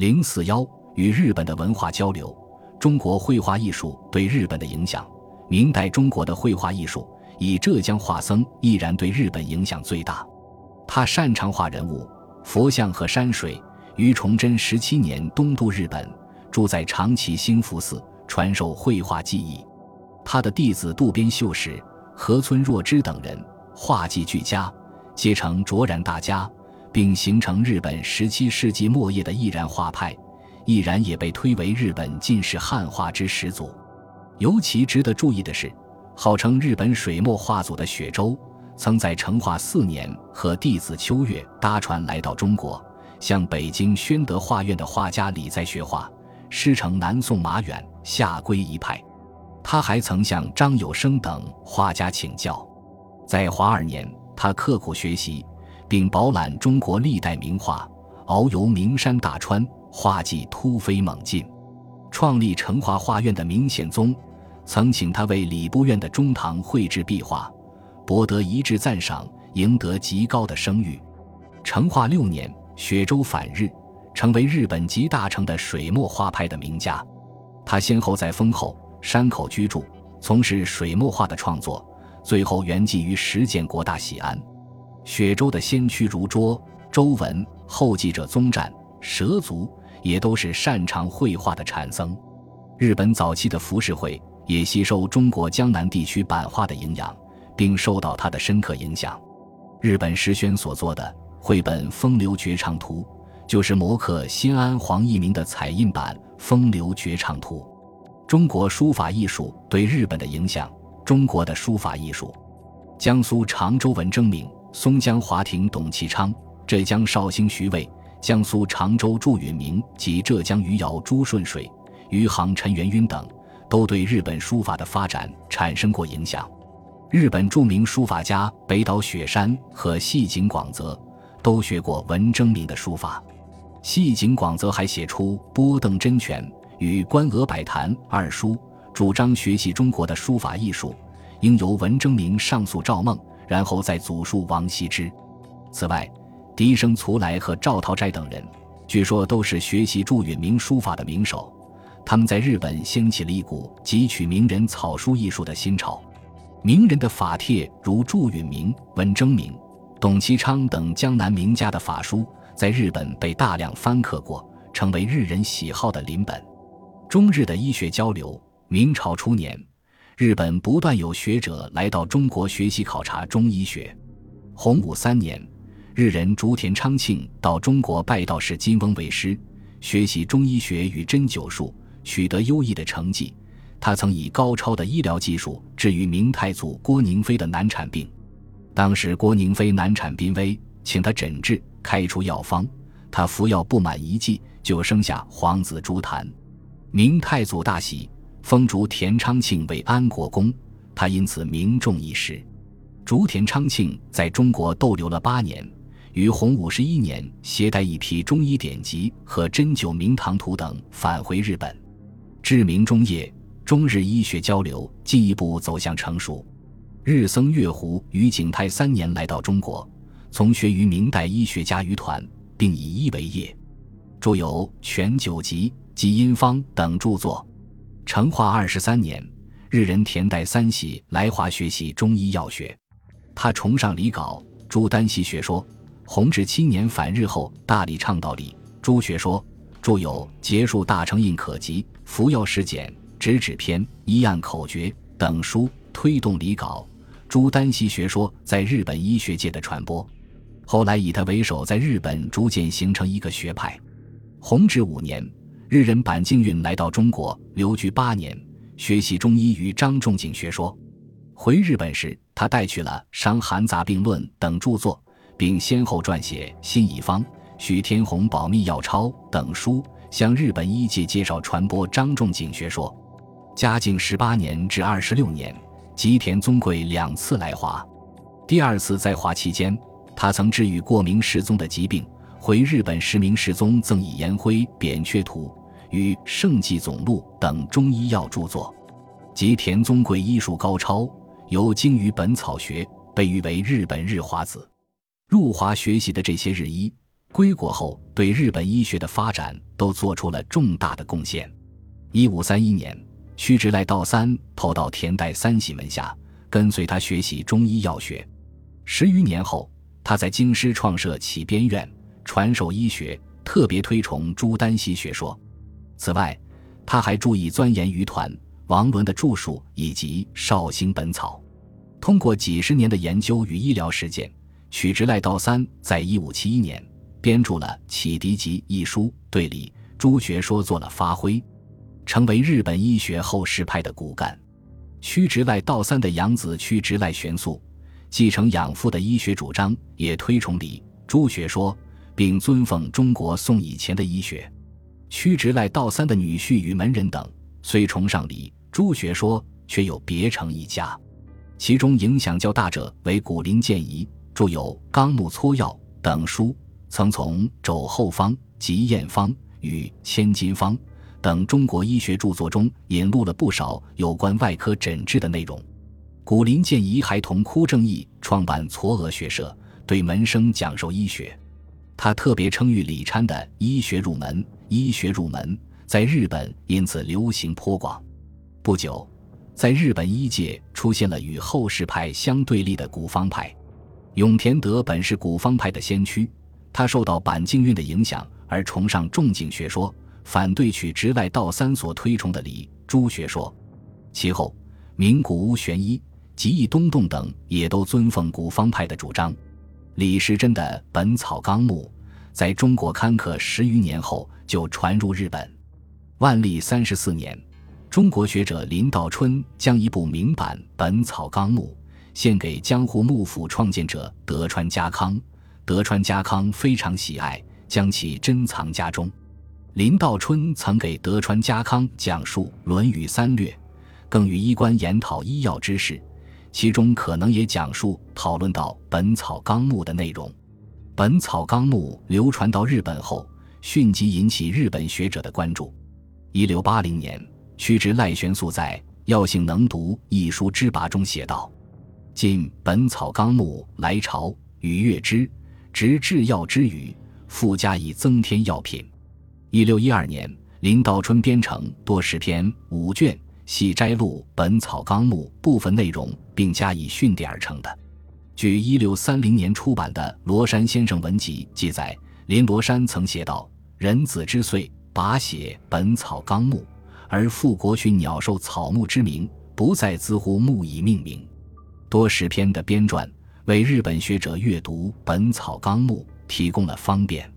零四幺与日本的文化交流，中国绘画艺术对日本的影响。明代中国的绘画艺术，以浙江画僧毅然对日本影响最大。他擅长画人物、佛像和山水。于崇祯十七年东渡日本，住在长崎兴福寺，传授绘画技艺。他的弟子渡边秀实、河村若之等人画技俱佳，皆成卓然大家。并形成日本十七世纪末叶的易然画派，易然也被推为日本近世汉画之始祖。尤其值得注意的是，号称日本水墨画祖的雪舟，曾在成化四年和弟子秋月搭船来到中国，向北京宣德画院的画家李在学画，师承南宋马远、夏圭一派。他还曾向张有生等画家请教。在华二年，他刻苦学习。并饱览中国历代名画，遨游名山大川，画技突飞猛进。创立成化画院的明显宗，曾请他为礼部院的中堂绘制壁画，博得一致赞赏，赢得极高的声誉。成化六年，雪舟返日，成为日本集大成的水墨画派的名家。他先后在丰后、山口居住，从事水墨画的创作，最后圆寂于石建国大喜安。雪舟的先驱如拙、周文，后继者宗湛、蛇足，也都是擅长绘画的禅僧。日本早期的浮世绘也吸收中国江南地区版画的营养，并受到它的深刻影响。日本石轩所作的绘本《风流绝唱图》，就是摹刻新安黄义明的彩印版《风流绝唱图》。中国书法艺术对日本的影响，中国的书法艺术，江苏常州文征明。松江华亭董其昌，浙江绍兴徐渭，江苏常州祝允明及浙江余姚朱顺水、余杭陈元赟等，都对日本书法的发展产生过影响。日本著名书法家北岛雪山和细井广泽都学过文征明的书法。细井广泽还写出《波邓真拳》与《观鹅百谈》二书，主张学习中国的书法艺术，应由文征明上诉赵孟。然后再祖述王羲之。此外，笛声卒来和赵桃斋等人，据说都是学习祝允明书法的名手。他们在日本掀起了一股汲取名人草书艺术的新潮。名人的法帖，如祝允明、文征明、董其昌等江南名家的法书，在日本被大量翻刻过，成为日人喜好的临本。中日的医学交流，明朝初年。日本不断有学者来到中国学习考察中医学。洪武三年，日人竹田昌庆到中国拜道士金翁为师，学习中医学与针灸术，取得优异的成绩。他曾以高超的医疗技术治愈明太祖郭宁妃的难产病。当时郭宁妃难产濒危，请他诊治，开出药方。他服药不满一剂，就生下皇子朱檀。明太祖大喜。封竹田昌庆为安国公，他因此名重一时。竹田昌庆在中国逗留了八年，于洪武十一年携带一批中医典籍和针灸名堂图等返回日本。至明中叶，中日医学交流进一步走向成熟。日僧月湖于景泰三年来到中国，从学于明代医学家于团，并以医为业，著有《全九集》《及阴方》等著作。成化二十三年，日人田代三喜来华学习中医药学，他崇尚理稿，朱丹溪学说。弘治七年返日后，大力倡导理朱学说，著有《结束大成印可及》《服药实简》《直指篇》《医案口诀》等书，推动理稿。朱丹溪学说在日本医学界的传播，后来以他为首，在日本逐渐形成一个学派。弘治五年。日人板镜运来到中国，留居八年，学习中医与张仲景学说。回日本时，他带去了《伤寒杂病论》等著作，并先后撰写《新医方》《许天鸿保密药钞》等书，向日本医界介绍传播张仲景学说。嘉靖十八年至二十六年，吉田宗贵两次来华。第二次在华期间，他曾治愈过明世宗的疾病。回日本时，明世宗赠以颜徽扁鹊图。与《圣济总录》等中医药著作，及田宗贵医术高超，尤精于本草学，被誉为日本日华子。入华学习的这些日医，归国后对日本医学的发展都做出了重大的贡献。一五三一年，须直赖道三投到田代三喜门下，跟随他学习中医药学。十余年后，他在京师创设启边院，传授医学，特别推崇朱丹溪学说。此外，他还注意钻研余团、王伦的著述以及《绍兴本草》。通过几十年的研究与医疗实践，曲直赖道三在一五七一年编著了《启迪集》一书，对理朱学说做了发挥，成为日本医学后世派的骨干。曲直赖道三的养子曲直赖玄素。继承养父的医学主张，也推崇理朱学说，并尊奉中国宋以前的医学。屈直赖道三的女婿与门人等，虽崇尚理朱学说，却又别成一家。其中影响较大者为古林建仪，著有《纲目撮要》等书，曾从《肘后方》《及验方》与《千金方》等中国医学著作中引录了不少有关外科诊治的内容。古林建仪还同枯正义创办嵯峨学社，对门生讲授医学。他特别称誉李参的《医学入门》，医学入门在日本因此流行颇广。不久，在日本医界出现了与后世派相对立的古方派。永田德本是古方派的先驱，他受到板镜运的影响而崇尚仲景学说，反对取直赖道三所推崇的理朱学说。其后，名古屋玄一。吉义东洞等也都尊奉古方派的主张。李时珍的《本草纲目》在中国刊刻十余年后就传入日本。万历三十四年，中国学者林道春将一部明版《本草纲目》献给江户幕府创建者德川家康，德川家康非常喜爱，将其珍藏家中。林道春曾给德川家康讲述《论语》三略，更与医官研讨医药知识。其中可能也讲述讨论到《本草纲目》的内容，《本草纲目》流传到日本后，迅即引起日本学者的关注。一六八零年，屈直赖玄素在《药性能读》一书之跋中写道：“今《本草纲目》来朝，与阅之，执治药之语，附加以增添药品。”一六一二年，林道春编成多十篇五卷。系摘录《本草纲目》部分内容，并加以训点而成的。据一六三零年出版的《罗山先生文集》记载，林罗山曾写道：“人子之岁，把写《本草纲目》，而复国训鸟兽草木之名，不再资乎木以命名。”多十篇的编撰，为日本学者阅读《本草纲目》提供了方便。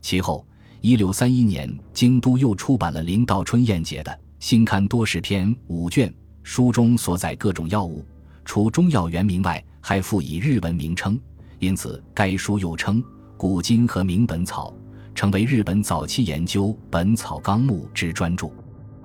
其后，一六三一年，京都又出版了林道春彦解的。新刊多十篇五卷，书中所载各种药物，除中药原名外，还附以日文名称，因此该书又称《古今和名本草》，成为日本早期研究《本草纲目》之专著。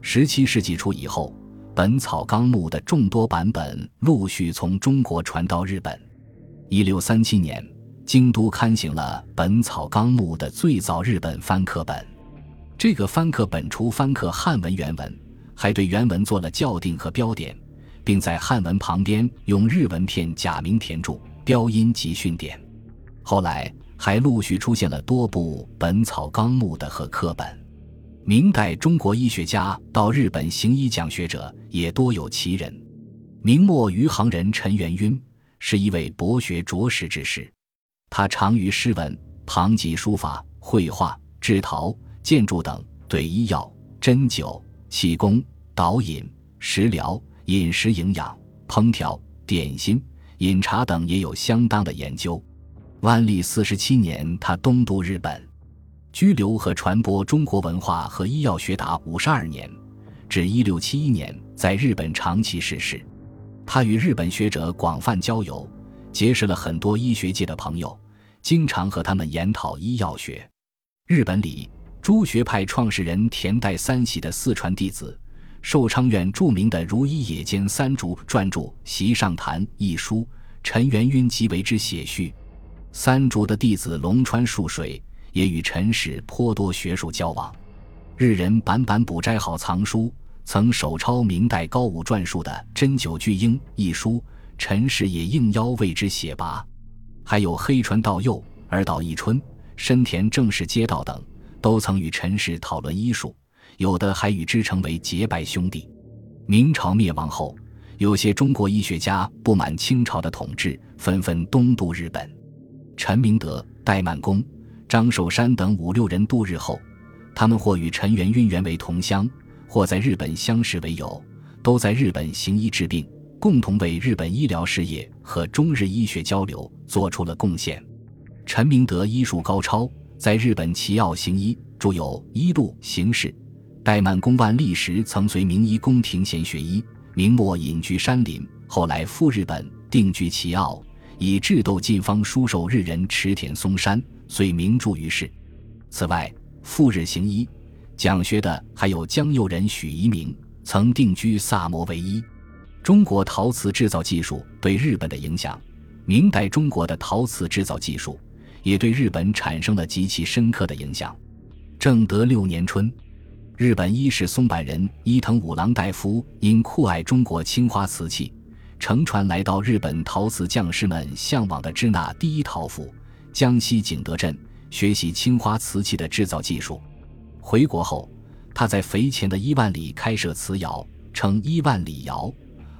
十七世纪初以后，《本草纲目》的众多版本陆续从中国传到日本。一六三七年，京都刊行了《本草纲目》的最早日本翻刻本。这个翻刻本除翻刻汉文原文，还对原文做了校订和标点，并在汉文旁边用日文片假名填注标音及训点。后来还陆续出现了多部《本草纲目》的和课本。明代中国医学家到日本行医讲学者也多有其人。明末余杭人陈元晕是一位博学卓识之士，他长于诗文、旁及书法、绘画、制陶。建筑等对医药、针灸、气功、导引、食疗、饮食营养、烹调、点心、饮茶等也有相当的研究。万历四十七年，他东渡日本，居留和传播中国文化和医药学达五十二年，至一六七一年在日本长期逝世。他与日本学者广泛交友，结识了很多医学界的朋友，经常和他们研讨医药学。日本里。朱学派创始人田代三喜的四传弟子，寿昌院著名的如一野间三竹撰著《席上谈》一书，陈元赟即为之写序。三竹的弟子龙川树水也与陈氏颇多学术交往。日人版版补斋好藏书，曾手抄明代高武撰述的《针灸巨婴》一书，陈氏也应邀为之写跋。还有黑船道佑、二岛义春。深田正式街道等，都曾与陈氏讨论医术，有的还与之成为结拜兄弟。明朝灭亡后，有些中国医学家不满清朝的统治，纷纷东渡日本。陈明德、戴曼公、张寿山等五六人渡日后，他们或与陈元晕原为同乡，或在日本相识为友，都在日本行医治病，共同为日本医疗事业和中日医学交流做出了贡献。陈明德医术高超，在日本奇奥行医，著有《医录》《行事》。戴曼公万历时曾随名医宫廷贤学医，明末隐居山林，后来赴日本定居奇奥，以智斗进方书授日人池田松山，遂名著于世。此外，赴日行医讲学的还有江右人许夷明，曾定居萨摩为医。中国陶瓷制造技术对日本的影响，明代中国的陶瓷制造技术也对日本产生了极其深刻的影响。正德六年春。日本伊势松坂人伊藤五郎大夫因酷爱中国青花瓷器，乘船来到日本陶瓷匠师们向往的支那第一陶府江西景德镇，学习青花瓷器的制造技术。回国后，他在肥前的伊万里开设瓷窑，称伊万里窑。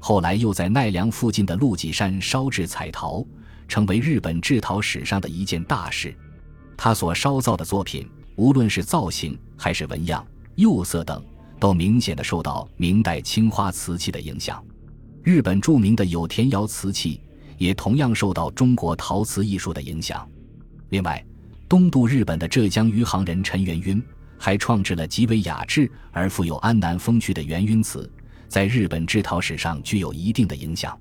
后来又在奈良附近的鹿脊山烧制彩陶，成为日本制陶史上的一件大事。他所烧造的作品，无论是造型还是纹样。釉色等都明显的受到明代青花瓷器的影响，日本著名的有田窑瓷器也同样受到中国陶瓷艺术的影响。另外，东渡日本的浙江余杭人陈元晕还创制了极为雅致而富有安南风趣的元晕瓷，在日本制陶史上具有一定的影响。